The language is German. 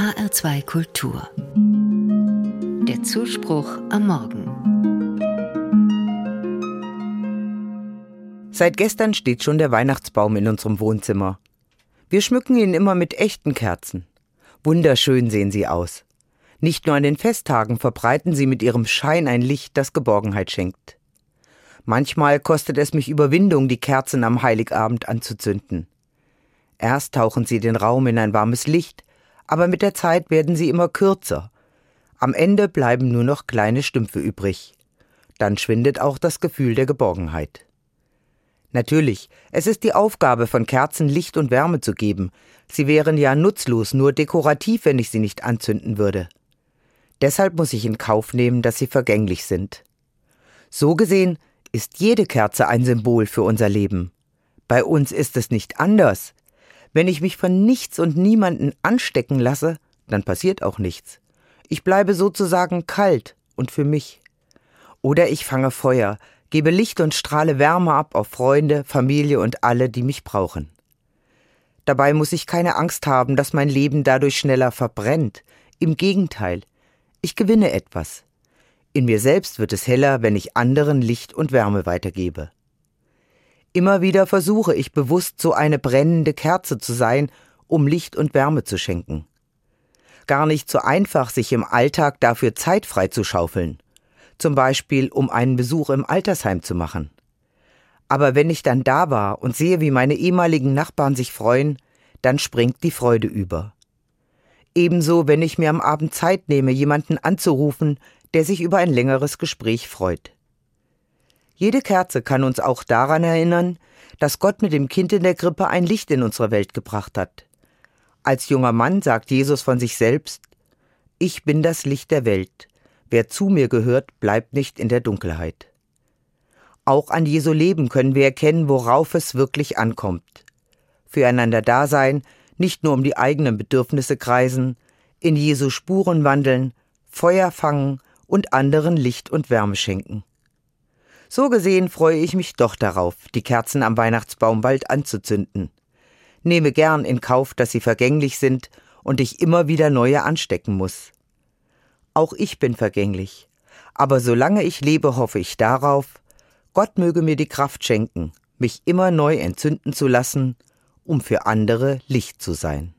HR2 Kultur. Der Zuspruch am Morgen. Seit gestern steht schon der Weihnachtsbaum in unserem Wohnzimmer. Wir schmücken ihn immer mit echten Kerzen. Wunderschön sehen sie aus. Nicht nur an den Festtagen verbreiten sie mit ihrem Schein ein Licht, das Geborgenheit schenkt. Manchmal kostet es mich Überwindung, die Kerzen am Heiligabend anzuzünden. Erst tauchen sie den Raum in ein warmes Licht, aber mit der Zeit werden sie immer kürzer. Am Ende bleiben nur noch kleine Stümpfe übrig. Dann schwindet auch das Gefühl der Geborgenheit. Natürlich, es ist die Aufgabe von Kerzen Licht und Wärme zu geben. Sie wären ja nutzlos, nur dekorativ, wenn ich sie nicht anzünden würde. Deshalb muss ich in Kauf nehmen, dass sie vergänglich sind. So gesehen ist jede Kerze ein Symbol für unser Leben. Bei uns ist es nicht anders. Wenn ich mich von nichts und niemanden anstecken lasse, dann passiert auch nichts. Ich bleibe sozusagen kalt und für mich. Oder ich fange Feuer, gebe Licht und strahle Wärme ab auf Freunde, Familie und alle, die mich brauchen. Dabei muss ich keine Angst haben, dass mein Leben dadurch schneller verbrennt. Im Gegenteil, ich gewinne etwas. In mir selbst wird es heller, wenn ich anderen Licht und Wärme weitergebe. Immer wieder versuche ich bewusst so eine brennende Kerze zu sein, um Licht und Wärme zu schenken. Gar nicht so einfach, sich im Alltag dafür Zeit frei zu schaufeln, zum Beispiel um einen Besuch im Altersheim zu machen. Aber wenn ich dann da war und sehe, wie meine ehemaligen Nachbarn sich freuen, dann springt die Freude über. Ebenso, wenn ich mir am Abend Zeit nehme, jemanden anzurufen, der sich über ein längeres Gespräch freut. Jede Kerze kann uns auch daran erinnern, dass Gott mit dem Kind in der Krippe ein Licht in unsere Welt gebracht hat. Als junger Mann sagt Jesus von sich selbst, Ich bin das Licht der Welt. Wer zu mir gehört, bleibt nicht in der Dunkelheit. Auch an Jesu Leben können wir erkennen, worauf es wirklich ankommt. Füreinander da sein, nicht nur um die eigenen Bedürfnisse kreisen, in Jesu Spuren wandeln, Feuer fangen und anderen Licht und Wärme schenken. So gesehen freue ich mich doch darauf, die Kerzen am Weihnachtsbaum bald anzuzünden. Nehme gern in Kauf, dass sie vergänglich sind und ich immer wieder neue anstecken muss. Auch ich bin vergänglich, aber solange ich lebe, hoffe ich darauf, Gott möge mir die Kraft schenken, mich immer neu entzünden zu lassen, um für andere Licht zu sein.